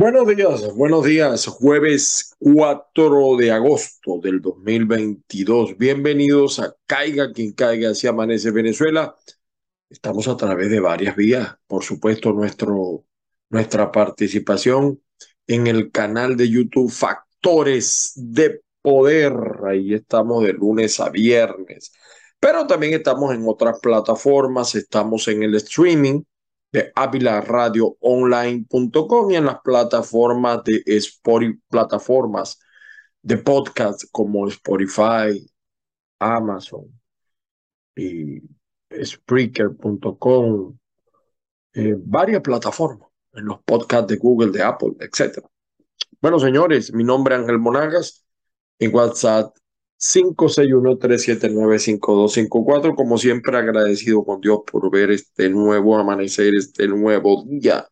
Buenos días, buenos días. Jueves 4 de agosto del 2022. Bienvenidos a Caiga quien caiga, si amanece Venezuela. Estamos a través de varias vías. Por supuesto, nuestro, nuestra participación en el canal de YouTube Factores de Poder. Ahí estamos de lunes a viernes. Pero también estamos en otras plataformas. Estamos en el streaming de avilaradioonline.com y en las plataformas de plataformas de podcast como Spotify, Amazon y Spreaker.com, eh, varias plataformas, en los podcasts de Google, de Apple, etc. Bueno, señores, mi nombre es Ángel Monagas, en WhatsApp 561-379-5254. Como siempre, agradecido con Dios por ver este nuevo amanecer, este nuevo día.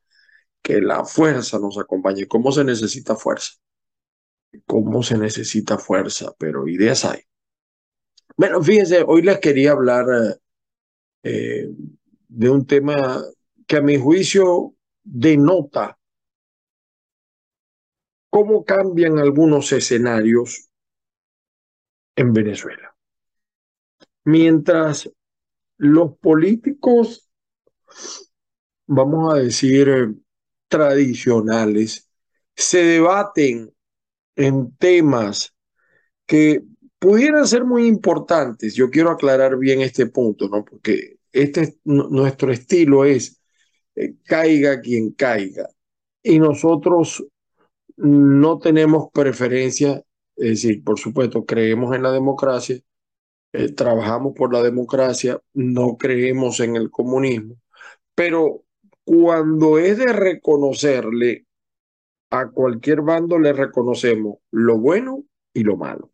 Que la fuerza nos acompañe. ¿Cómo se necesita fuerza? ¿Cómo se necesita fuerza? Pero ideas hay. Bueno, fíjense, hoy les quería hablar eh, de un tema que a mi juicio denota cómo cambian algunos escenarios en Venezuela. Mientras los políticos, vamos a decir, tradicionales, se debaten en temas que pudieran ser muy importantes. Yo quiero aclarar bien este punto, ¿no? Porque este nuestro estilo es eh, caiga quien caiga y nosotros no tenemos preferencia es decir, por supuesto, creemos en la democracia, eh, trabajamos por la democracia, no creemos en el comunismo, pero cuando es de reconocerle a cualquier bando, le reconocemos lo bueno y lo malo.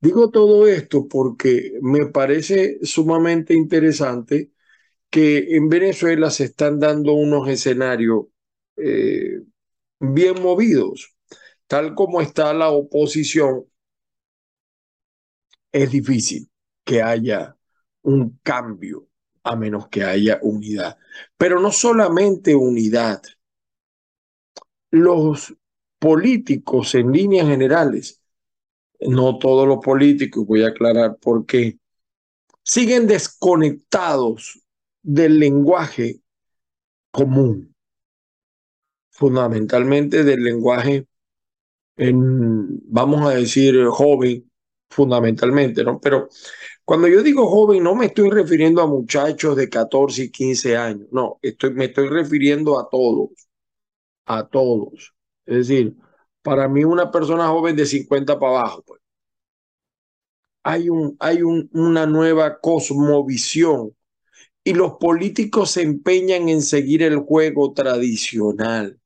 Digo todo esto porque me parece sumamente interesante que en Venezuela se están dando unos escenarios eh, bien movidos tal como está la oposición, es difícil que haya un cambio a menos que haya unidad. Pero no solamente unidad. Los políticos en líneas generales, no todos los políticos, voy a aclarar por qué, siguen desconectados del lenguaje común, fundamentalmente del lenguaje vamos a decir, joven, fundamentalmente, ¿no? Pero cuando yo digo joven, no me estoy refiriendo a muchachos de 14 y 15 años, no, estoy, me estoy refiriendo a todos, a todos. Es decir, para mí una persona joven de 50 para abajo, pues. Hay, un, hay un, una nueva cosmovisión y los políticos se empeñan en seguir el juego tradicional.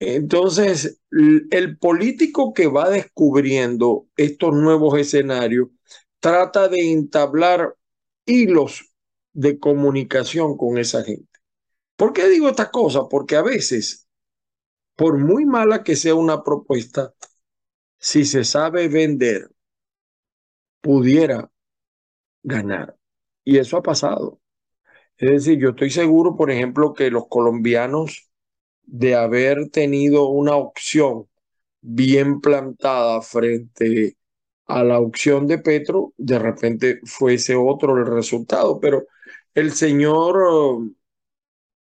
Entonces, el político que va descubriendo estos nuevos escenarios trata de entablar hilos de comunicación con esa gente. ¿Por qué digo esta cosa? Porque a veces, por muy mala que sea una propuesta, si se sabe vender, pudiera ganar. Y eso ha pasado. Es decir, yo estoy seguro, por ejemplo, que los colombianos de haber tenido una opción bien plantada frente a la opción de Petro, de repente fuese otro el resultado, pero el señor um,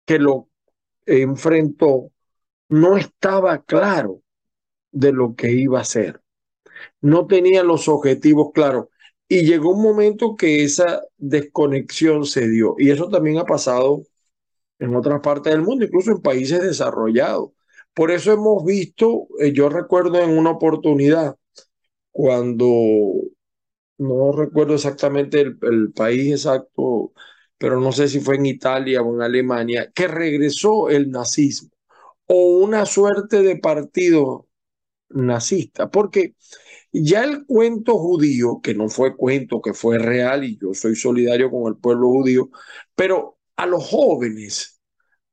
que lo enfrentó no estaba claro de lo que iba a hacer, no tenía los objetivos claros. Y llegó un momento que esa desconexión se dio. Y eso también ha pasado en otras partes del mundo, incluso en países desarrollados. Por eso hemos visto, eh, yo recuerdo en una oportunidad, cuando, no recuerdo exactamente el, el país exacto, pero no sé si fue en Italia o en Alemania, que regresó el nazismo o una suerte de partido nazista, porque ya el cuento judío, que no fue cuento, que fue real, y yo soy solidario con el pueblo judío, pero a los jóvenes,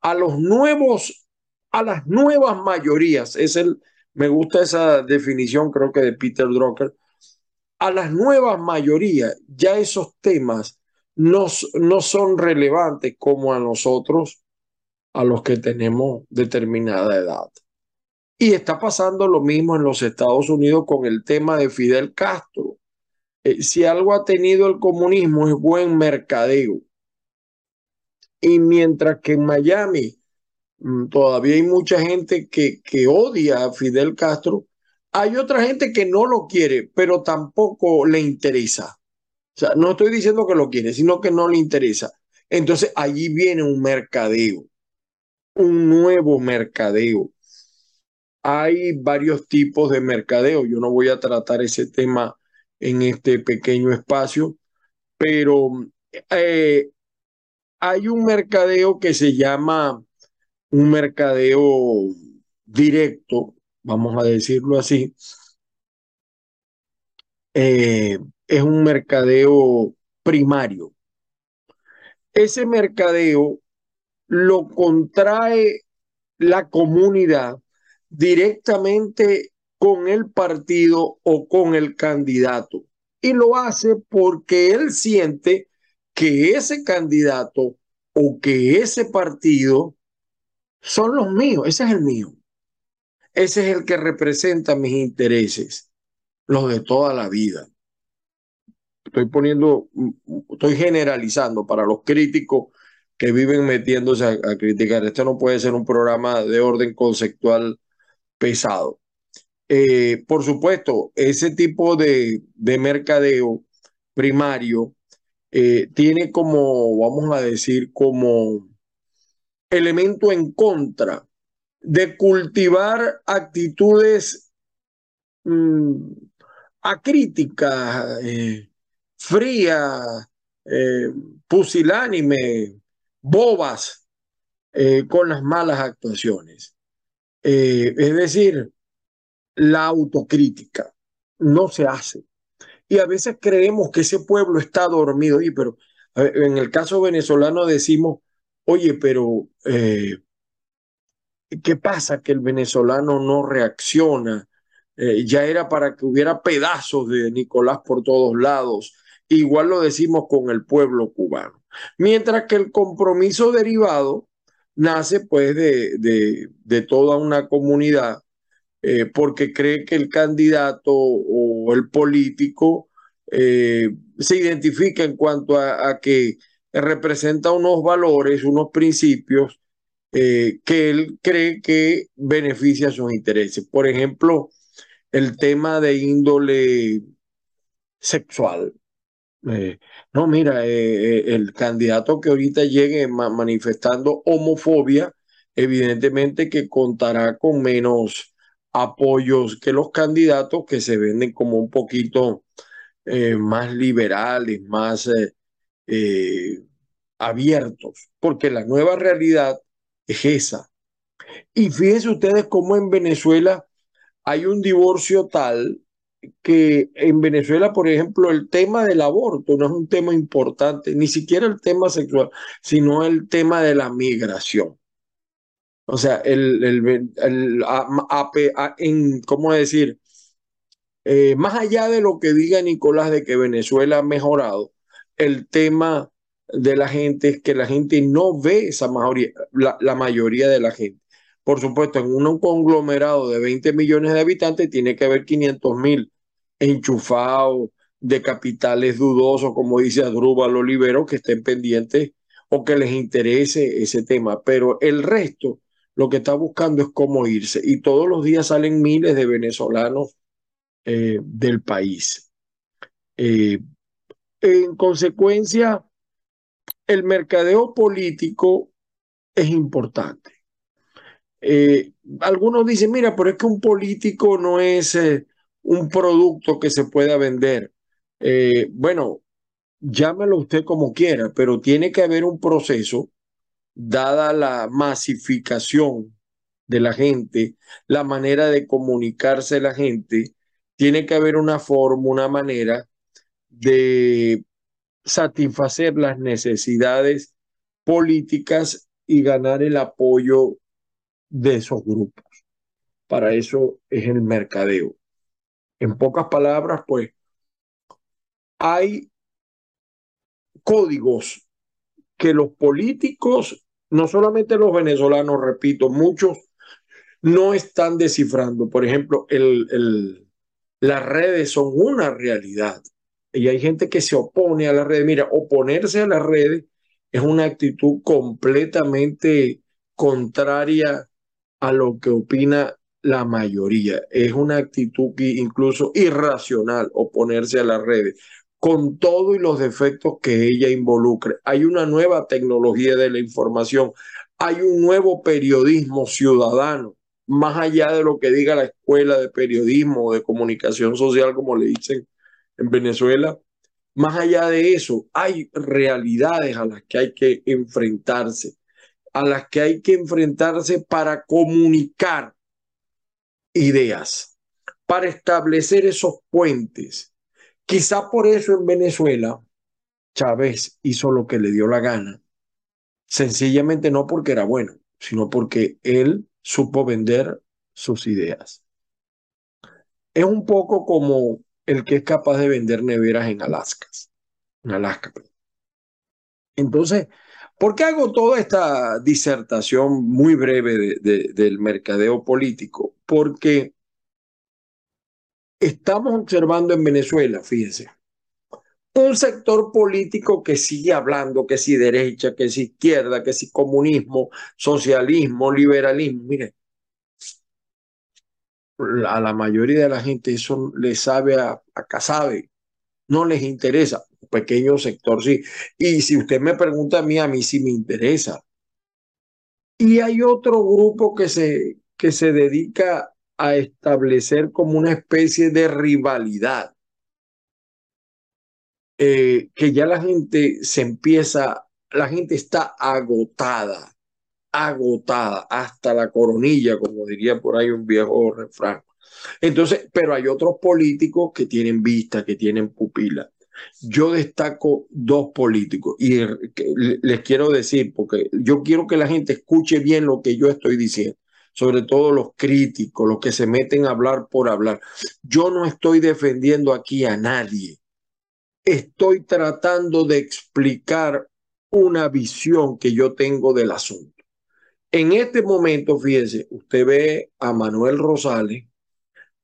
a los nuevos, a las nuevas mayorías, es el, me gusta esa definición, creo que de Peter Drucker, a las nuevas mayorías, ya esos temas no, no son relevantes como a nosotros a los que tenemos determinada edad. Y está pasando lo mismo en los Estados Unidos con el tema de Fidel Castro. Eh, si algo ha tenido el comunismo es buen mercadeo. Y mientras que en Miami mm, todavía hay mucha gente que, que odia a Fidel Castro, hay otra gente que no lo quiere, pero tampoco le interesa. O sea, no estoy diciendo que lo quiere, sino que no le interesa. Entonces allí viene un mercadeo, un nuevo mercadeo. Hay varios tipos de mercadeo. Yo no voy a tratar ese tema en este pequeño espacio, pero eh, hay un mercadeo que se llama un mercadeo directo, vamos a decirlo así. Eh, es un mercadeo primario. Ese mercadeo lo contrae la comunidad directamente con el partido o con el candidato. Y lo hace porque él siente que ese candidato o que ese partido son los míos, ese es el mío. Ese es el que representa mis intereses, los de toda la vida. Estoy poniendo, estoy generalizando para los críticos que viven metiéndose a, criticar. Este no puede ser un programa de orden conceptual pesado. Eh, por supuesto, ese tipo de, de mercadeo primario eh, tiene como, vamos a decir, como elemento en contra de cultivar actitudes mm, acríticas, eh, frías, eh, pusilánime, bobas, con las malas actuaciones. es decir, la autocrítica no se hace. Y a veces creemos que ese pueblo está dormido. y pero en el caso venezolano decimos, oye, pero eh, ¿qué pasa que el venezolano no reacciona? Eh, ya era para que hubiera pedazos de Nicolás por todos lados. Igual lo decimos con el pueblo cubano. Mientras que el compromiso derivado nace pues de, de, de toda una comunidad eh, porque cree que el candidato o el político eh, se identifica en cuanto a, que representa unos valores, unos principios eh, que él cree que beneficia sus intereses. Por ejemplo, el tema de índole sexual. no, mira, el candidato que ahorita llegue manifestando homofobia, evidentemente que contará con menos apoyos que los candidatos que se venden como un poquito eh, más liberales, más eh, eh, abiertos, porque la nueva realidad es esa. Y fíjense ustedes cómo en Venezuela hay un divorcio tal que en Venezuela, por ejemplo, el tema del aborto no es un tema importante, ni siquiera el tema sexual, sino el tema de la migración. O sea, el, el, en, ¿cómo decir? Eh, más allá de lo que diga Nicolás de que Venezuela ha mejorado, el tema de la gente es que la gente no ve esa mayoría, la, mayoría de la gente. Por supuesto, en un conglomerado de 20 millones de habitantes tiene que haber 500 mil enchufados de capitales dudosos, como dice Adrúbal Olivero, que estén pendientes o que les interese ese tema. Pero el resto lo que está buscando es cómo irse. Y todos los días salen miles de venezolanos eh, del país. Eh, en consecuencia, el mercadeo político es importante. Eh, algunos dicen, mira, pero es que un político no es un producto que se pueda vender. bueno, llámelo usted como quiera, pero tiene que haber un proceso dada la masificación de la gente, la manera de comunicarse la gente, tiene que haber una forma, una manera de satisfacer las necesidades políticas y ganar el apoyo de esos grupos. Para eso es el mercadeo. En pocas palabras, pues, hay códigos que los políticos no solamente los venezolanos, repito, muchos no están descifrando. Por ejemplo, el, las redes son una realidad y hay gente que se opone a las redes. Mira, oponerse a las redes es una actitud completamente contraria a lo que opina la mayoría. Es una actitud incluso irracional oponerse a las redes, con todo y los defectos que ella involucre. Hay una nueva tecnología de la información, hay un nuevo periodismo ciudadano, más allá de lo que diga la escuela de periodismo o de comunicación social, como le dicen en Venezuela. Más allá de eso, hay realidades a las que hay que enfrentarse, a las que hay que enfrentarse para comunicar ideas, para establecer esos puentes. Quizá por eso en Venezuela Chávez hizo lo que le dio la gana, sencillamente no porque era bueno, sino porque él supo vender sus ideas. Es un poco como el que es capaz de vender neveras en Alaska. Alaska. Entonces, ¿por qué hago toda esta disertación muy breve del mercadeo político? Porque estamos observando en Venezuela, fíjense, un sector político que sigue hablando que si derecha, que si izquierda, que si comunismo, socialismo, liberalismo. Mire, a la mayoría de la gente eso le sabe a, a casabe, no les interesa, un pequeño sector sí. Y si usted me pregunta a mí, a mí sí me interesa. Y hay otro grupo que se, que se dedica a establecer como una especie de rivalidad. Eh, que ya la gente se empieza, la gente está agotada agotada hasta la coronilla, como diría por ahí un viejo refrán. Entonces, pero hay otros políticos que tienen vista, que tienen pupila. Yo destaco dos políticos y les quiero decir, porque yo quiero que la gente escuche bien lo que yo estoy diciendo, sobre todo los críticos, los que se meten a hablar por hablar. Yo no estoy defendiendo aquí a nadie. Estoy tratando de explicar una visión que yo tengo del asunto. En este momento, fíjese, usted ve a Manuel Rosales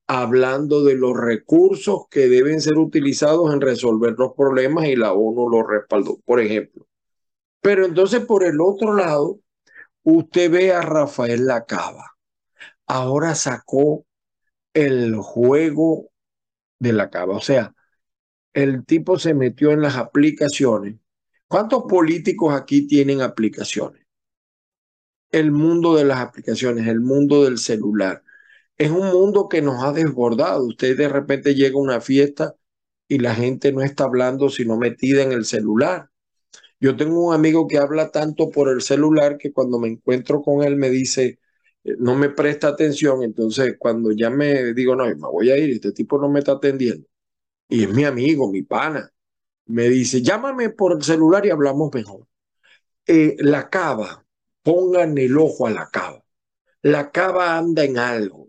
hablando de los recursos que deben ser utilizados en resolver los problemas y la ONU lo respaldó, por ejemplo. Pero entonces, por el otro lado, usted ve a Rafael Lacaba. Ahora sacó el juego de la cava. O sea, el tipo se metió en las aplicaciones. ¿Cuántos políticos aquí tienen aplicaciones? el mundo de las aplicaciones, el mundo del celular. Es un mundo que nos ha desbordado. Usted de repente llega a una fiesta y la gente no está hablando sino metida en el celular. Yo tengo un amigo que habla tanto por el celular que cuando me encuentro con él me dice, eh, no me presta atención. Entonces, cuando ya me digo, no, me voy a ir, este tipo no me está atendiendo. Y es mi amigo, mi pana. Me dice, llámame por el celular y hablamos mejor. Eh, la cava, pongan el ojo a la cava. La cava anda en algo.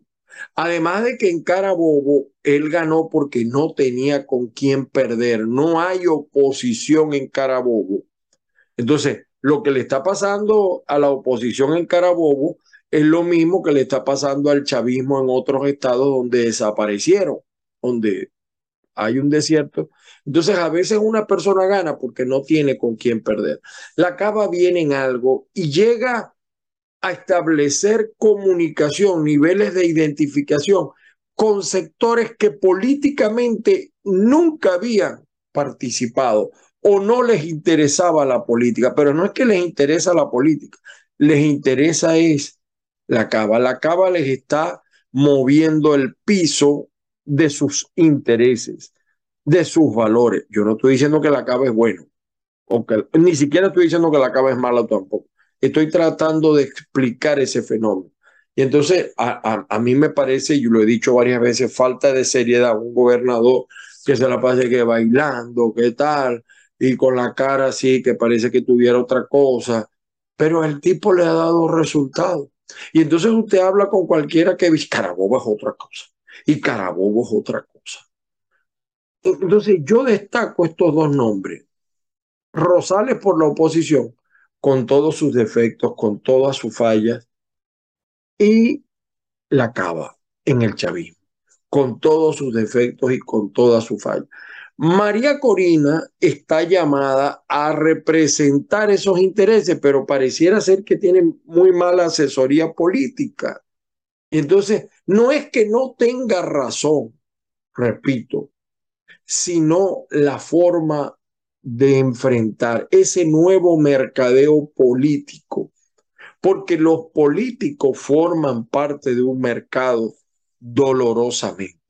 Además de que en Carabobo él ganó porque no tenía con quién perder. No hay oposición en Carabobo. Entonces, lo que le está pasando a la oposición en Carabobo es lo mismo que le está pasando al chavismo en otros estados donde desaparecieron, donde hay un desierto. Entonces, a veces una persona gana porque no tiene con quién perder. La cava viene en algo y llega a establecer comunicación, niveles de identificación con sectores que políticamente nunca habían participado o no les interesaba la política, pero no es que les interesa la política, les interesa es la cava. La cava les está moviendo el piso de sus intereses, de sus valores. Yo no estoy diciendo que la cava es bueno, o ni siquiera estoy diciendo que la cava es mala tampoco. Estoy tratando de explicar ese fenómeno. Y entonces a, a, mí me parece, y lo he dicho varias veces, falta de seriedad. Un gobernador que se la pase que bailando, qué tal, y con la cara así, que parece que tuviera otra cosa, pero el tipo le ha dado resultados. Y entonces usted habla con cualquiera que Carabobo es otra cosa y Carabobo es otra cosa. Entonces yo destaco estos dos nombres. Rosales por la oposición, con todos sus defectos, con todas sus fallas, y la cava en el chavismo, con todos sus defectos y con todas sus fallas. María Corina está llamada a representar esos intereses, pero pareciera ser que tiene muy mala asesoría política. Entonces, no es que no tenga razón, repito, sino la forma de enfrentar ese nuevo mercadeo político, porque los políticos forman parte de un mercado dolorosamente.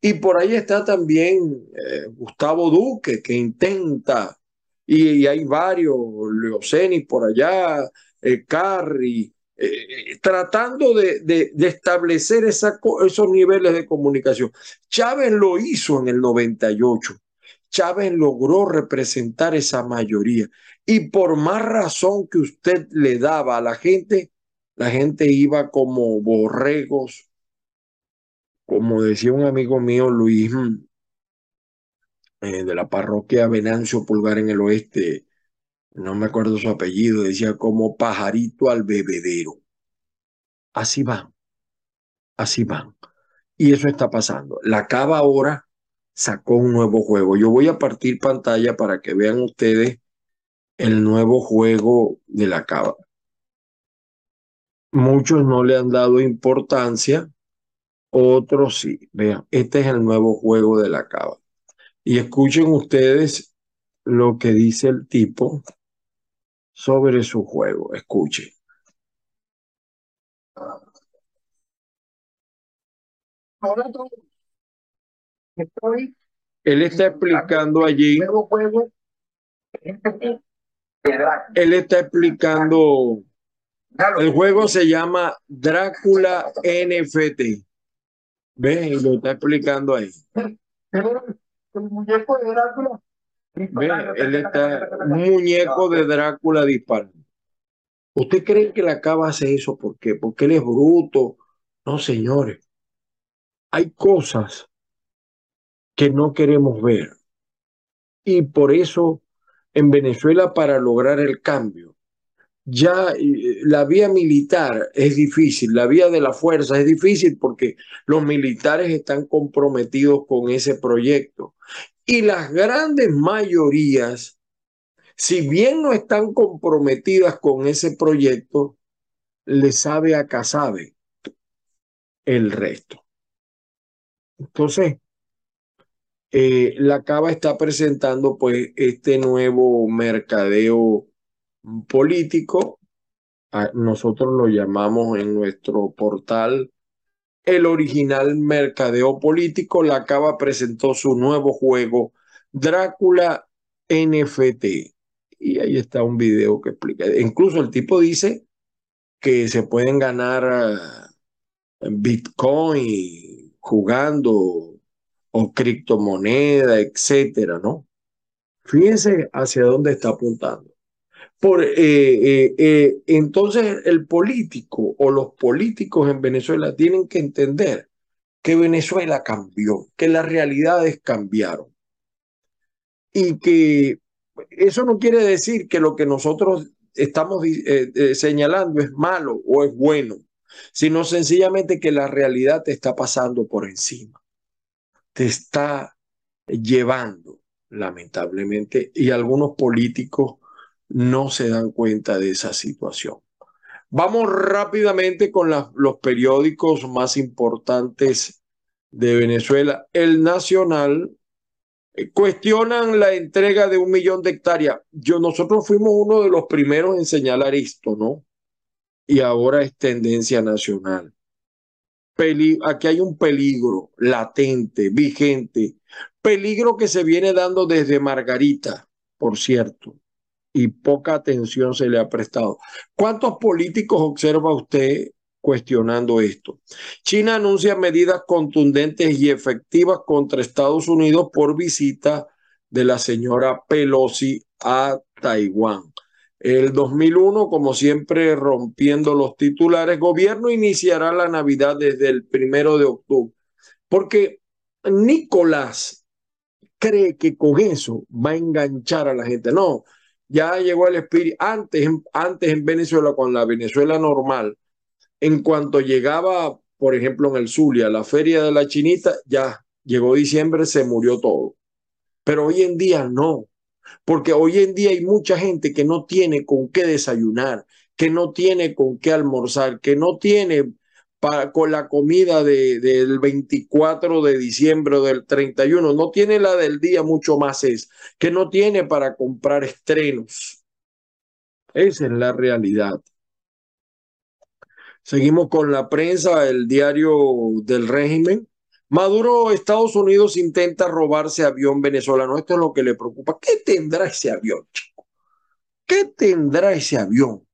Y por ahí está también eh, Gustavo Duque, que intenta, y, hay varios, Leoceni por allá, eh, Carri, eh, tratando de, de, establecer esos niveles de comunicación. Chávez lo hizo en el 98. Chávez logró representar esa mayoría. Y por más razón que usted le daba a la gente, la gente iba como borregos como decía un amigo mío, Luis, mm, eh, de la parroquia Venancio Pulgar en el oeste, no me acuerdo su apellido, decía como pajarito al bebedero. Así van, así van. Y eso está pasando. La Cava ahora sacó un nuevo juego. Yo voy a partir pantalla para que vean ustedes el nuevo juego de la Cava. Muchos no le han dado importancia otros sí. Vean, este es el nuevo juego de la cava. Y escuchen ustedes lo que dice el tipo sobre su juego. Escuchen. Estoy. Él está explicando allí. Nuevo juego. Él está explicando. El juego se llama Drácula NFT. Ve, y lo está explicando ahí. El muñeco de Drácula. Ve, él está un muñeco de Drácula disparando. ¿Usted cree que la cava hace eso? ¿Por qué? Porque él es bruto. No, señores. Hay cosas que no queremos ver. Y por eso en Venezuela, para lograr el cambio, ya eh, la vía militar es difícil, la vía de la fuerza es difícil porque los militares están comprometidos con ese proyecto. Y las grandes mayorías, si bien no están comprometidas con ese proyecto, le sabe a Casabe el resto. Entonces, eh, la Cava está presentando pues este nuevo mercadeo político, nosotros lo llamamos en nuestro portal el original mercadeo político. La Cava presentó su nuevo juego, Drácula NFT. Y ahí está un video que explica. Incluso el tipo dice que se pueden ganar eh, Bitcoin jugando o criptomoneda, etcétera, ¿no? Fíjense hacia dónde está apuntando. Por, eh, eh, eh, entonces el político o los políticos en Venezuela tienen que entender que Venezuela cambió, que las realidades cambiaron. Y que eso no quiere decir que lo que nosotros estamos señalando es malo o es bueno, sino sencillamente que la realidad te está pasando por encima, te está llevando, lamentablemente, y algunos políticos no se dan cuenta de esa situación. Vamos rápidamente con los periódicos más importantes de Venezuela. El Nacional eh, cuestionan la entrega de un millón de hectáreas. Yo, nosotros fuimos uno de los primeros en señalar esto, ¿no? Y ahora es tendencia nacional. aquí hay un peligro latente, vigente, peligro que se viene dando desde Margarita, por cierto y poca atención se le ha prestado. ¿Cuántos políticos observa usted cuestionando esto? China anuncia medidas contundentes y efectivas contra Estados Unidos por visita de la señora Pelosi a Taiwán. El 2001, como siempre, rompiendo los titulares, gobierno iniciará la Navidad desde el primero de octubre, porque Nicolás cree que con eso va a enganchar a la gente. No, ya llegó el espíritu. Antes, antes en Venezuela, con la Venezuela normal, en cuanto llegaba, por ejemplo, en el Zulia, la feria de la chinita, ya llegó diciembre, se murió todo. Pero hoy en día no, porque hoy en día hay mucha gente que no tiene con qué desayunar, que no tiene con qué almorzar, que no tiene para, con la comida de, del 24 de diciembre o del 31, no tiene la del día, mucho más es, que no tiene para comprar estrenos. Esa es la realidad. Seguimos con la prensa, el diario del régimen. Maduro, Estados Unidos intenta robarse avión venezolano. Esto es lo que le preocupa. ¿Qué tendrá ese avión, chico? ¿Qué tendrá ese avión?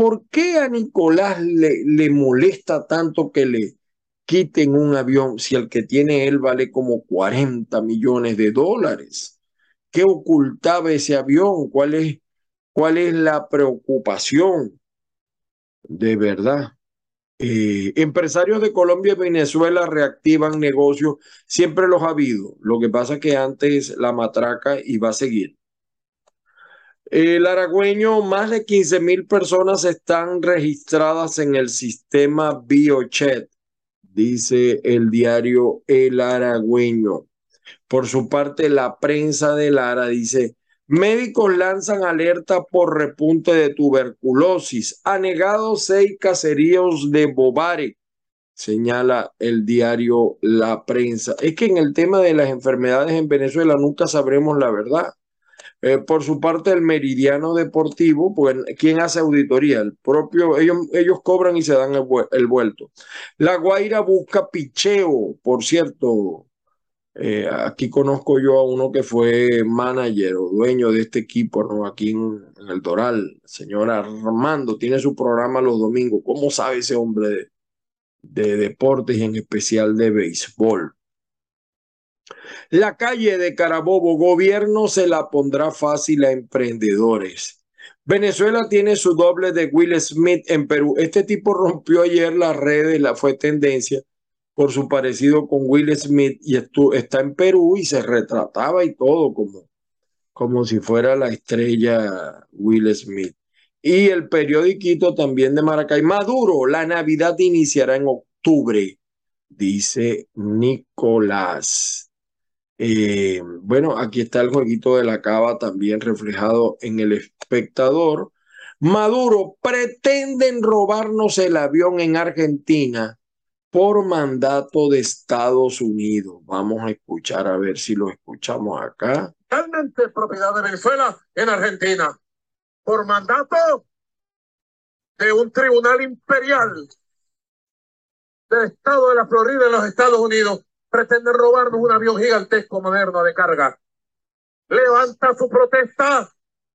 ¿Por qué a Nicolás le, le molesta tanto que le quiten un avión si el que tiene él vale como 40 millones de dólares? ¿Qué ocultaba ese avión? ¿Cuál es, cuál es la preocupación? De verdad. Eh, empresarios de Colombia y Venezuela reactivan negocios, siempre los ha habido. Lo que pasa es que antes la matraca iba a seguir. El aragüeño, más de 15 mil personas están registradas en el sistema BioChat, dice el diario El Aragüeño. Por su parte, la prensa de Lara dice, Médicos lanzan alerta por repunte de tuberculosis. Ha negado seis caseríos de Bobare, señala el diario La Prensa. Es que en el tema de las enfermedades en Venezuela nunca sabremos la verdad. Eh, por su parte, el Meridiano Deportivo, pues, ¿quién hace auditoría? El propio, ellos, ellos cobran y se dan el, el vuelto. La Guaira busca picheo, por cierto, eh, aquí conozco yo a uno que fue manager o dueño de este equipo, ¿no? Aquí en, el Doral, señor Armando, tiene su programa los domingos. ¿Cómo sabe ese hombre de, de deportes y en especial de béisbol? La calle de Carabobo, gobierno se la pondrá fácil a emprendedores. Venezuela tiene su doble de Will Smith en Perú. Este tipo rompió ayer las redes, la fue tendencia por su parecido con Will Smith y está en Perú y se retrataba y todo como, como si fuera la estrella Will Smith. Y el periodiquito también de Maracay, Maduro, la Navidad iniciará en octubre, dice Nicolás. Eh, bueno, aquí está el jueguito de la cava también reflejado en el espectador. Maduro, pretenden robarnos el avión en Argentina por mandato de Estados Unidos. Vamos a escuchar a ver si lo escuchamos acá. Realmente propiedad de Venezuela en Argentina. Por mandato de un tribunal imperial del estado de la Florida en los Estados Unidos. Pretende robarnos un avión gigantesco moderno de carga. Levanta su protesta.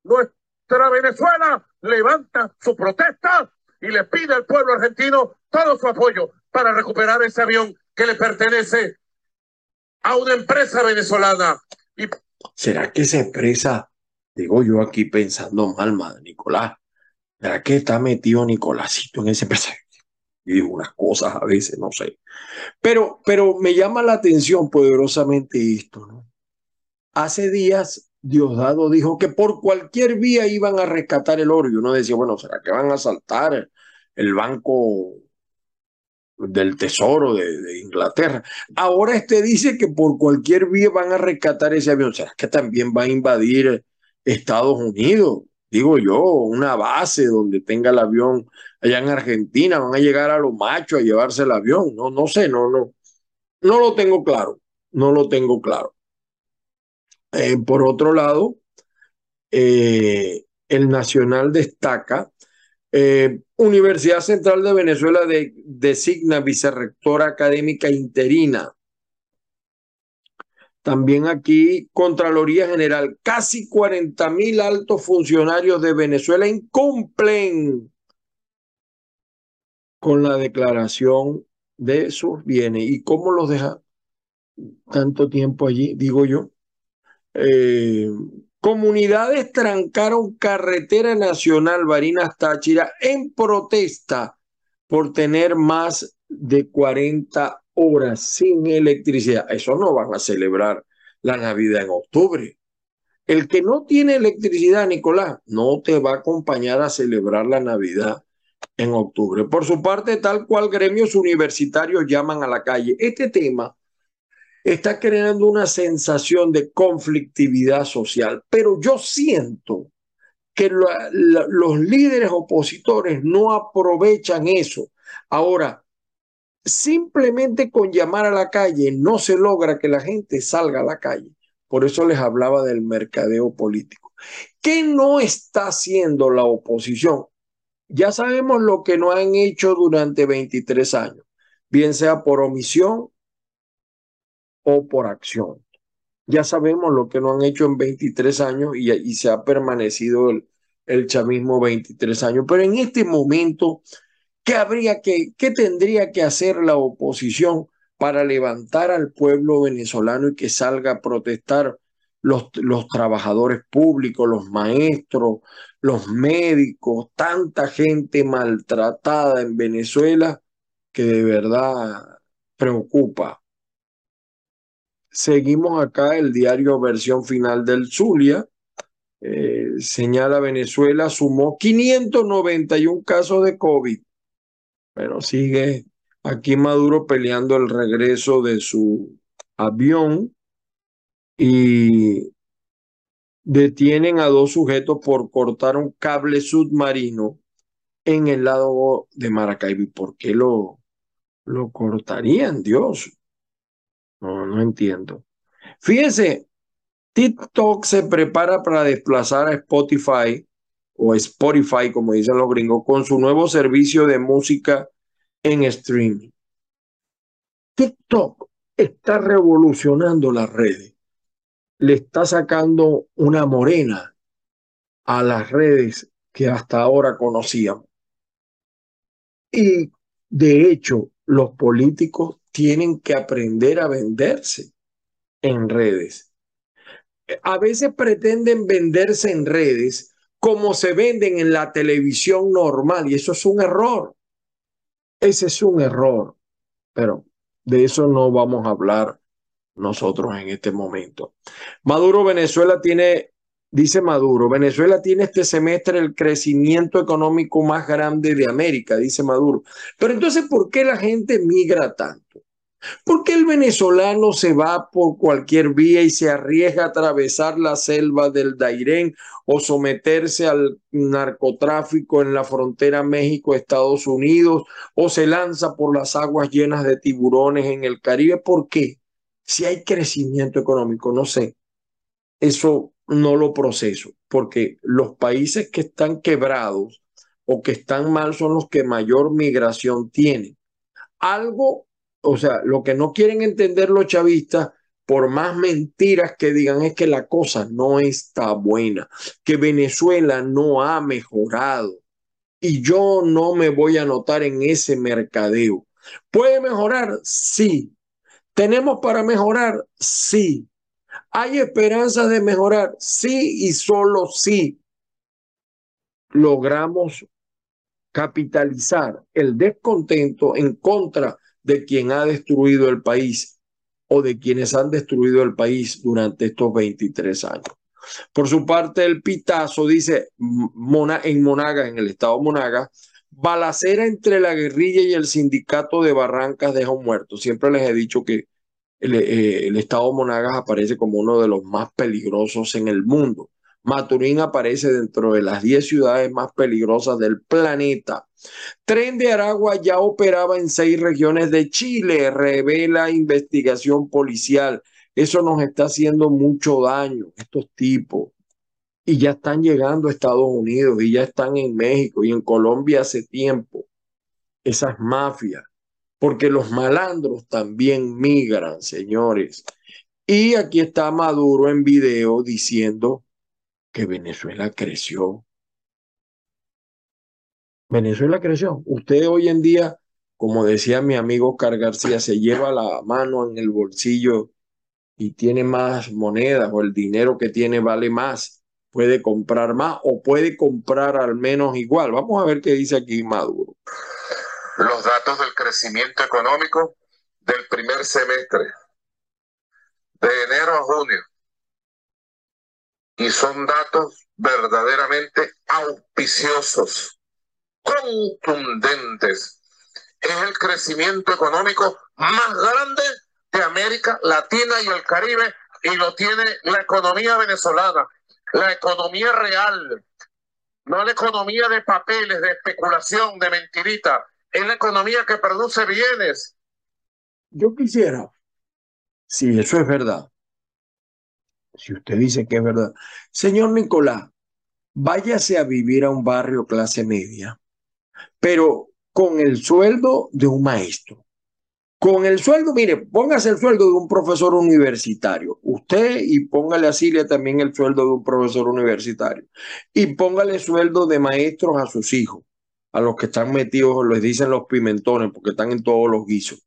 Nuestra Venezuela levanta su protesta y le pide al pueblo argentino todo su apoyo para recuperar ese avión que le pertenece a una empresa venezolana. Y... ¿Será que esa empresa, digo yo aquí pensando mal, madre Nicolás, ¿será que está metido Nicolásito en esa empresa? Y digo unas cosas a veces, no sé. Pero, pero me llama la atención poderosamente esto, ¿no? Hace días Diosdado dijo que por cualquier vía iban a rescatar el oro. Y uno decía, bueno, ¿será que van a saltar el banco del Tesoro de, Inglaterra. Ahora este dice que por cualquier vía van a rescatar ese avión. ¿Será que también va a invadir Estados Unidos? Digo yo, una base donde tenga el avión allá en Argentina, van a llegar a los machos a llevarse el avión. No, no sé, no, no, no lo tengo claro, no lo tengo claro. Eh, por otro lado, eh, el Nacional destaca eh, Universidad Central de Venezuela designa vicerrectora académica interina. También aquí, Contraloría General, casi 40 mil altos funcionarios de Venezuela incumplen con la declaración de sus bienes. ¿Y cómo los deja tanto tiempo allí? Digo yo. Eh, Comunidades trancaron carretera nacional Barinas Táchira en protesta por tener más de 40 horas sin electricidad. Eso no van a celebrar la Navidad en octubre. El que no tiene electricidad, Nicolás, no te va a acompañar a celebrar la Navidad en octubre. Por su parte, tal cual gremios universitarios llaman a la calle. Este tema está creando una sensación de conflictividad social, pero yo siento que los líderes opositores no aprovechan eso. Ahora, simplemente con llamar a la calle no se logra que la gente salga a la calle. Por eso les hablaba del mercadeo político. ¿Qué no está haciendo la oposición? Ya sabemos lo que no han hecho durante 23 años, bien sea por omisión o por acción. Ya sabemos lo que no han hecho en 23 años y, se ha permanecido el, el chavismo 23 años. Pero en este momento, ¿qué habría que, qué tendría que hacer la oposición para levantar al pueblo venezolano y que salga a protestar los, los trabajadores públicos, los maestros, los médicos, tanta gente maltratada en Venezuela que de verdad preocupa. Seguimos acá el diario versión final del Zulia. Eh, señala Venezuela sumó 591 casos de COVID. Pero sigue aquí Maduro peleando el regreso de su avión y detienen a dos sujetos por cortar un cable submarino en el lado de Maracaibo. ¿Por qué lo, lo cortarían, Dios? No, no entiendo. Fíjense, TikTok se prepara para desplazar a Spotify o Spotify, como dicen los gringos, con su nuevo servicio de música en streaming. TikTok está revolucionando las redes le está sacando una morena a las redes que hasta ahora conocíamos. Y de hecho, los políticos tienen que aprender a venderse en redes. A veces pretenden venderse en redes como se venden en la televisión normal y eso es un error. Ese es un error, pero de eso no vamos a hablar nosotros en este momento. Maduro, Venezuela tiene, dice Maduro, Venezuela tiene este semestre el crecimiento económico más grande de América, dice Maduro. Pero entonces, ¿por qué la gente migra tanto? ¿Por qué el venezolano se va por cualquier vía y se arriesga a atravesar la selva del Dairén o someterse al narcotráfico en la frontera México-Estados Unidos o se lanza por las aguas llenas de tiburones en el Caribe? ¿Por qué? si hay crecimiento económico, no sé, eso no lo proceso, porque los países que están quebrados o que están mal son los que mayor migración tienen. Algo, o sea, lo que no quieren entender los chavistas, por más mentiras que digan, es que la cosa no está buena, que Venezuela no ha mejorado. Y yo no me voy a notar en ese mercadeo. ¿Puede mejorar? Sí, ¿Tenemos para mejorar? Sí. ¿Hay esperanza de mejorar? Sí y solo sí logramos capitalizar el descontento en contra de quien ha destruido el país o de quienes han destruido el país durante estos 23 años. Por su parte, el Pitazo dice en Monaga, en el estado Monaga, balacera entre la guerrilla y el sindicato de Barrancas deja un muerto. Siempre les he dicho que el, eh, el estado Monagas aparece como uno de los más peligrosos en el mundo. Maturín aparece dentro de las 10 ciudades más peligrosas del planeta. Tren de Aragua ya operaba en seis regiones de Chile, revela investigación policial. Eso nos está haciendo mucho daño, estos tipos. Y ya están llegando a Estados Unidos y ya están en México y en Colombia hace tiempo. Esas mafias porque los malandros también migran, señores. Y aquí está Maduro en video diciendo que Venezuela creció. Venezuela creció. Usted hoy en día, como decía mi amigo Oscar García, se lleva la mano en el bolsillo y tiene más monedas o el dinero que tiene vale más. Puede comprar más o puede comprar al menos igual. Vamos a ver qué dice aquí Maduro los datos del crecimiento económico del primer semestre, de enero a junio. y son datos verdaderamente auspiciosos, contundentes. Es el crecimiento económico más grande de América Latina y el Caribe y lo tiene la economía venezolana, la economía real, no la economía de papeles, de especulación, de mentirita, es la economía que produce bienes. Yo quisiera, si eso es verdad, si usted dice que es verdad, señor Nicolás, váyase a vivir a un barrio clase media, pero con el sueldo de un maestro. Con el sueldo, mire, póngase el sueldo de un profesor universitario. Usted y póngale a Silvia también el sueldo de un profesor universitario. Y póngale sueldo de maestros a sus hijos, a los que están metidos, les dicen los pimentones, porque están en todos los guisos.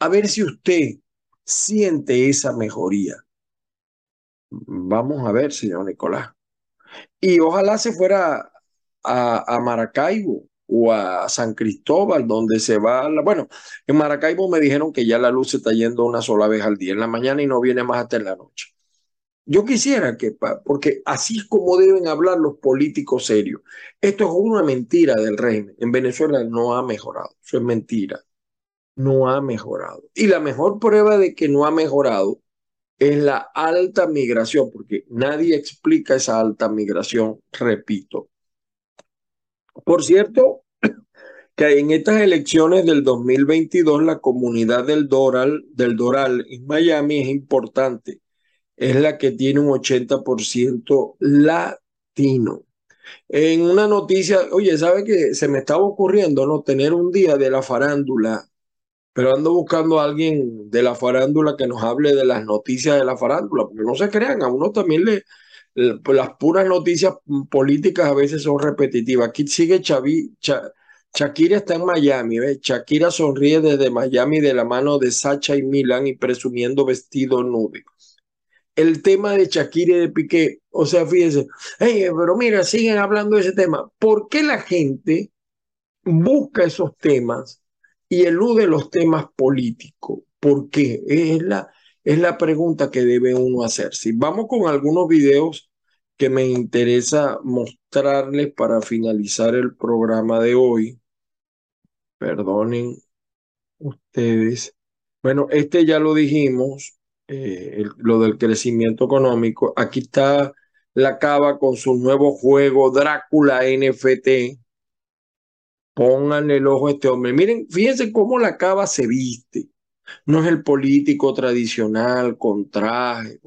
A ver si usted siente esa mejoría. Vamos a ver, señor Nicolás. Y ojalá se fuera a, a Maracaibo o a San Cristóbal, donde se va, bueno, en Maracaibo me dijeron que ya la luz se está yendo una sola vez al día, en la mañana y no viene más hasta en la noche. Yo quisiera que, porque así es como deben hablar los políticos serios. Esto es una mentira del régimen. En Venezuela no ha mejorado, eso es mentira. No ha mejorado. Y la mejor prueba de que no ha mejorado es la alta migración, porque nadie explica esa alta migración, repito. Por cierto, que en estas elecciones del 2022 la comunidad del Doral, del Doral en Miami es importante. Es la que tiene un 80% latino. En una noticia, oye, ¿sabe que se me estaba ocurriendo no tener un día de la farándula? Pero ando buscando a alguien de la farándula que nos hable de las noticias de la farándula, porque no se crean, a uno también le, las puras noticias políticas a veces son repetitivas. Aquí sigue Chavi, Shakira está en Miami, ¿ves? Shakira sonríe desde Miami de la mano de Sacha y Milan y presumiendo vestido nude. El tema de Shakira y de Piqué, o sea, fíjense, pero mira, siguen hablando de ese tema. ¿Por qué la gente busca esos temas y elude los temas políticos? ¿Por qué? Es la, es la pregunta que debe uno hacer. Si vamos con algunos videos que me interesa mostrarles para finalizar el programa de hoy perdonen ustedes. Bueno, este ya lo dijimos, eh, lo del crecimiento económico. Aquí está la Cava con su nuevo juego Drácula NFT. Pónganle el ojo a este hombre. Miren, fíjense cómo la Cava se viste. No es el político tradicional con traje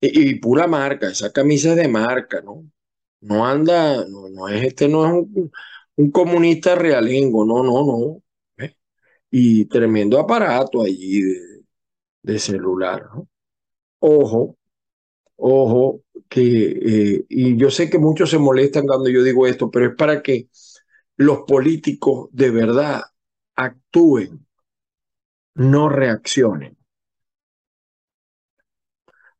y, pura marca. Esa camisa de marca, ¿no? No anda, no, es este, no es un, un comunista realengo, no, no, no. ¿eh? Y tremendo aparato allí de, celular, ¿no? Ojo, ojo, que, eh, y yo sé que muchos se molestan cuando yo digo esto, pero es para que los políticos de verdad actúen, no reaccionen.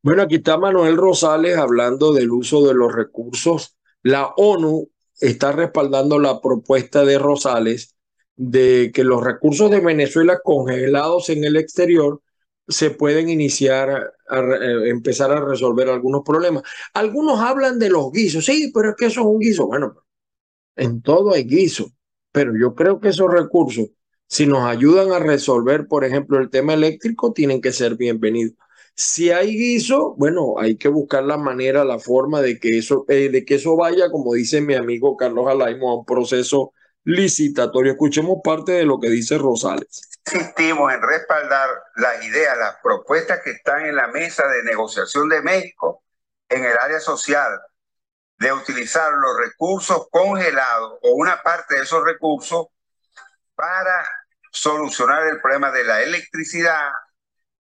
Bueno, aquí está Manuel Rosales hablando del uso de los recursos. La ONU está respaldando la propuesta de Rosales de que los recursos de Venezuela congelados en el exterior se pueden iniciar a, eh, empezar a resolver algunos problemas. Algunos hablan de los guisos, sí, pero es que eso es un guiso. Bueno, en todo hay guiso, pero yo creo que esos recursos, si nos ayudan a resolver, por ejemplo, el tema eléctrico, tienen que ser bienvenidos. Si hay guiso, bueno, hay que buscar la manera, la forma de que eso, eh, de que eso vaya, como dice mi amigo Carlos Alaimo, a un proceso licitatorio. Escuchemos parte de lo que dice Rosales. Insistimos en respaldar las ideas, las propuestas que están en la mesa de negociación de México en el área social, de utilizar los recursos congelados o una parte de esos recursos para solucionar el problema de la electricidad,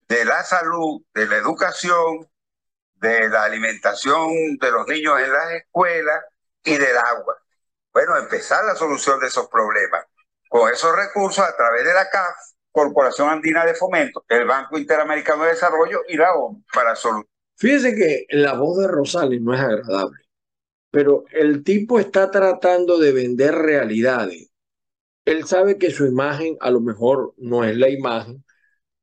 de la salud, de la educación, de la alimentación de los niños en las escuelas y del agua. Bueno, empezar la solución de esos problemas con esos recursos a través de la CAF, Corporación Andina de Fomento, el Banco Interamericano de Desarrollo y la ONU para solucionar. Fíjese que la voz de Rosales no es agradable, pero el tipo está tratando de vender realidades. Él sabe que su imagen a lo mejor no es la imagen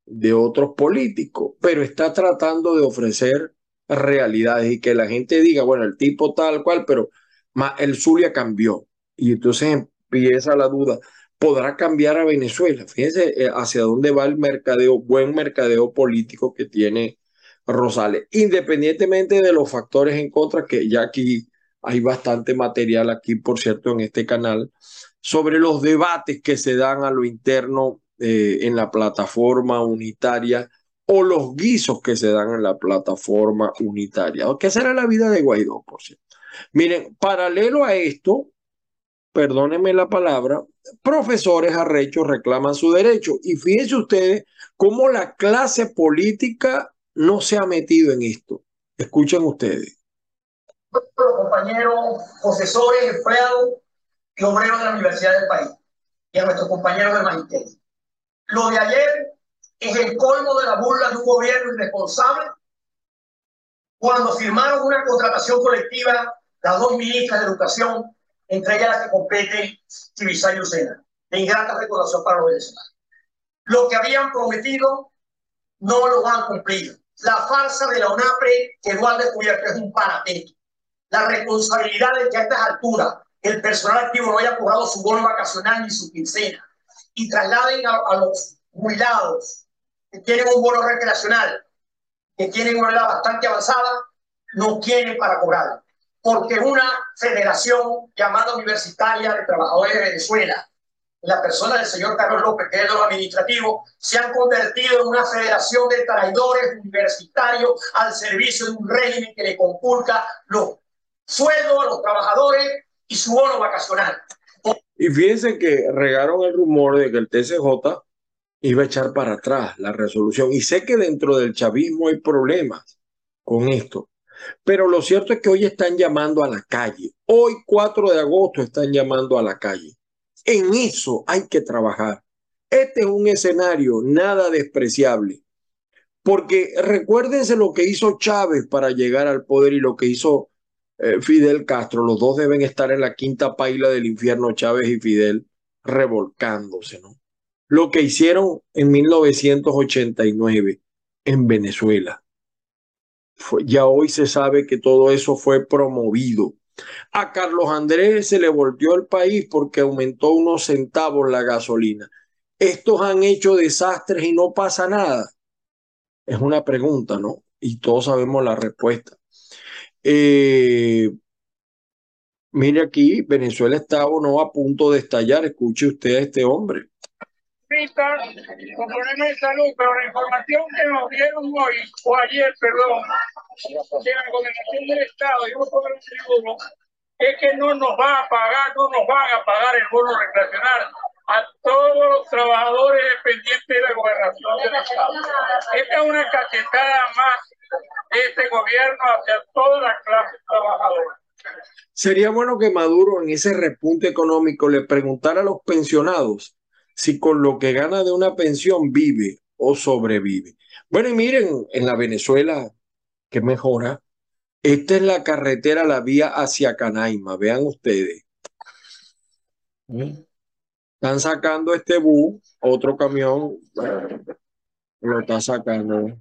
de otros políticos, pero está tratando de ofrecer realidades y que la gente diga, bueno, el tipo tal cual, pero el Zulia cambió. Y entonces empieza la duda, ¿podrá cambiar a Venezuela? Fíjense eh, hacia dónde va el mercadeo, buen mercadeo político que tiene Rosales, independientemente de los factores en contra, que ya aquí hay bastante material aquí, por cierto, en este canal, sobre los debates que se dan a lo interno eh, en la plataforma unitaria o los guisos que se dan en la plataforma unitaria. ¿Qué será la vida de Guaidó, por cierto? Miren, paralelo a esto, perdónenme la palabra, profesores arrechos reclaman su derecho. Y fíjense ustedes cómo la clase política no se ha metido en esto. Escuchen ustedes. Compañeros, profesores, empleados y obreros de la universidad del país y a nuestros compañeros del magisterio. Lo de ayer es el colmo de la burla de un gobierno irresponsable cuando firmaron una contratación colectiva las dos ministras de educación, entre ellas las que competen Chivizá y Lucena, de ingrata recordación para los venezolanos. Lo que habían prometido no lo han cumplido. La farsa de la UNAPRE quedó al descubierto, es un parapeto. La responsabilidad de que a estas alturas el personal activo no haya cobrado su bono vacacional ni su quincena y trasladen a, los jubilados que tienen un bono recreacional, que tienen una edad bastante avanzada, no quieren para cobrar. Porque una federación llamada Universitaria de Trabajadores de Venezuela, la persona del señor Carlos López, que es lo administrativo, se han convertido en una federación de traidores universitarios al servicio de un régimen que le conculca los sueldos a los trabajadores y su bono vacacional. Y fíjense que regaron el rumor de que el TCJ iba a echar para atrás la resolución. Y sé que dentro del chavismo hay problemas con esto. Pero lo cierto es que hoy están llamando a la calle. Hoy, 4 de agosto, están llamando a la calle. En eso hay que trabajar. Este es un escenario nada despreciable. Porque recuérdense lo que hizo Chávez para llegar al poder y lo que hizo Fidel Castro. Los dos deben estar en la quinta paila del infierno, Chávez y Fidel, revolcándose, ¿no? Lo que hicieron en 1989 en Venezuela. ya hoy se sabe que todo eso fue promovido. A Carlos Andrés se le volteó el país porque aumentó unos centavos la gasolina. Estos han hecho desastres y no pasa nada. Es una pregunta, ¿no? Y todos sabemos la respuesta. Eh, mire aquí, Venezuela está o no a punto de estallar. Escuche usted a este hombre. Con problemas de salud, pero la información que nos dieron hoy, o ayer, perdón, de la gobernación del Estado, y un tribuno, es que no nos va a pagar, no nos van a pagar el bono recreacional a todos los trabajadores dependientes de la gobernación del Estado. Esta es una cachetada más este gobierno hacia toda la clase trabajadora. Sería bueno que Maduro en ese repunte económico le preguntara a los pensionados si con lo que gana de una pensión vive o sobrevive. Bueno, y miren, en la Venezuela, que mejora, esta es la carretera, la vía hacia Canaima, vean ustedes. Están sacando este bus, otro camión, lo está sacando.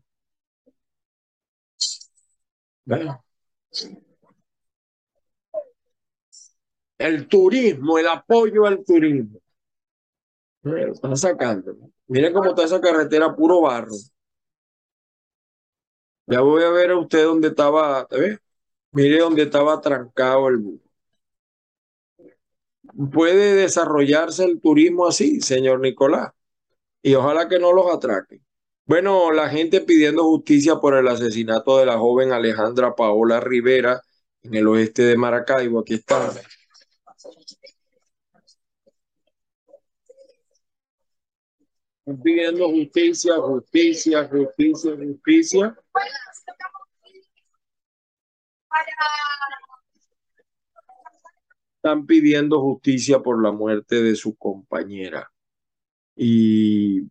El turismo, el apoyo al turismo. están sacando. Miren cómo está esa carretera, puro barro. Ya voy a ver a usted dónde estaba, Mire dónde estaba trancado el bus. Puede desarrollarse el turismo así, señor Nicolás. Y ojalá que no los atraque. Bueno, la gente pidiendo justicia por el asesinato de la joven Alejandra Paola Rivera en el oeste de Maracaibo. Aquí está. Pidiendo justicia, justicia, justicia, justicia. Están pidiendo justicia por la muerte de su compañera. Y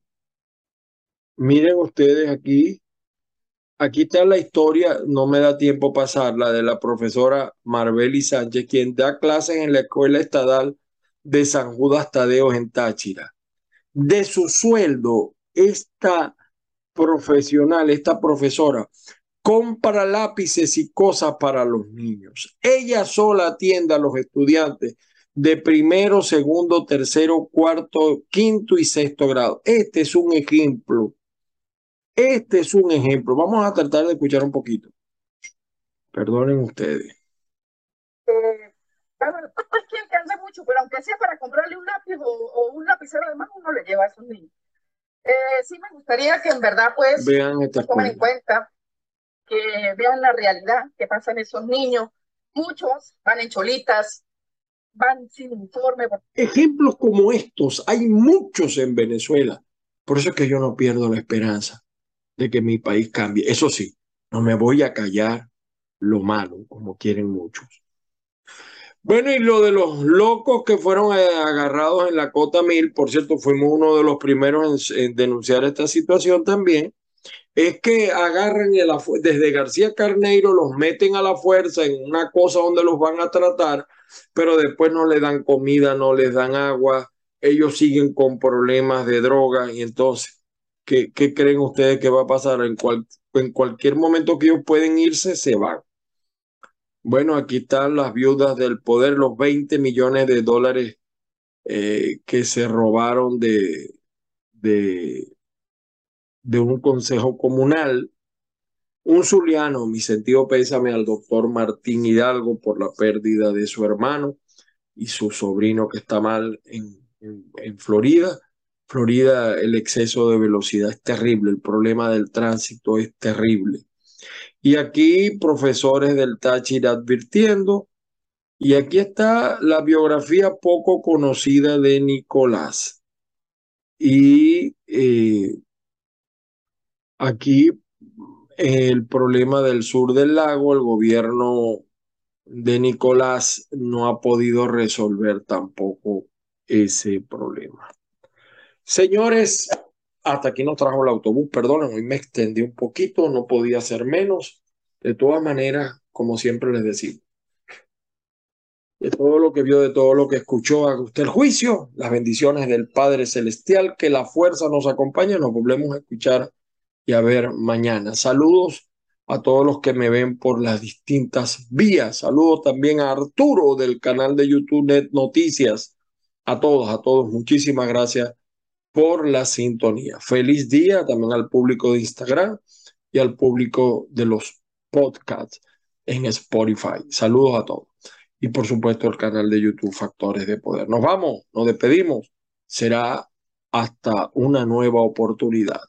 Miren ustedes aquí, aquí está la historia, no me da tiempo pasarla, de la profesora Marbeli Sánchez, quien da clases en la Escuela Estatal de San Judas Tadeo en Táchira. De su sueldo, esta profesional, esta profesora, compra lápices y cosas para los niños. Ella sola atiende a los estudiantes de primero, segundo, tercero, cuarto, quinto y sexto grado. Este es un ejemplo. Este es un ejemplo. Vamos a tratar de escuchar un poquito. Perdonen ustedes. Eh, hay quien cansa mucho, pero aunque sea para comprarle un lápiz o, un lapicero de mano, uno le lleva a esos niños. Eh, sí me gustaría que en verdad pues vean tomen en cuenta que vean la realidad que pasan esos niños. Muchos van en cholitas, van sin informe. Ejemplos como estos hay muchos en Venezuela. Por eso es que yo no pierdo la esperanza de que mi país cambie. Eso sí, no me voy a callar lo malo, como quieren muchos. Bueno, y lo de los locos que fueron eh, agarrados en la Cota Mil, por cierto, fuimos uno de los primeros en, denunciar esta situación también, es que agarran desde García Carneiro, los meten a la fuerza en una cosa donde los van a tratar, pero después no les dan comida, no les dan agua, ellos siguen con problemas de droga y entonces, ¿qué, creen ustedes que va a pasar? En, en cualquier momento que ellos pueden irse, se van. Bueno, aquí están las viudas del poder, los 20 millones de dólares eh, que se robaron de, de, de un consejo comunal. Un zuliano, mi sentido pésame al doctor Martín Hidalgo por la pérdida de su hermano y su sobrino que está mal en, en Florida. Florida, el exceso de velocidad es terrible, el problema del tránsito es terrible. Y aquí profesores del Táchira advirtiendo. Y aquí está la biografía poco conocida de Nicolás. Y eh, aquí el problema del sur del lago, el gobierno de Nicolás no ha podido resolver tampoco ese problema. Señores, hasta aquí nos trajo el autobús, perdonen, hoy me extendí un poquito, no podía ser menos. De todas maneras, como siempre les decimos, de todo lo que vio, de todo lo que escuchó, haga usted el juicio, las bendiciones del Padre Celestial, que la fuerza nos acompañe, nos volvemos a escuchar y a ver mañana. Saludos a todos los que me ven por las distintas vías. Saludos también a Arturo del canal de YouTube Net Noticias. A todos, a todos, muchísimas gracias por la sintonía. Feliz día también al público de Instagram y al público de los podcasts en Spotify. Saludos a todos. Y por supuesto el canal de YouTube Factores de Poder. Nos vamos, nos despedimos. Será hasta una nueva oportunidad.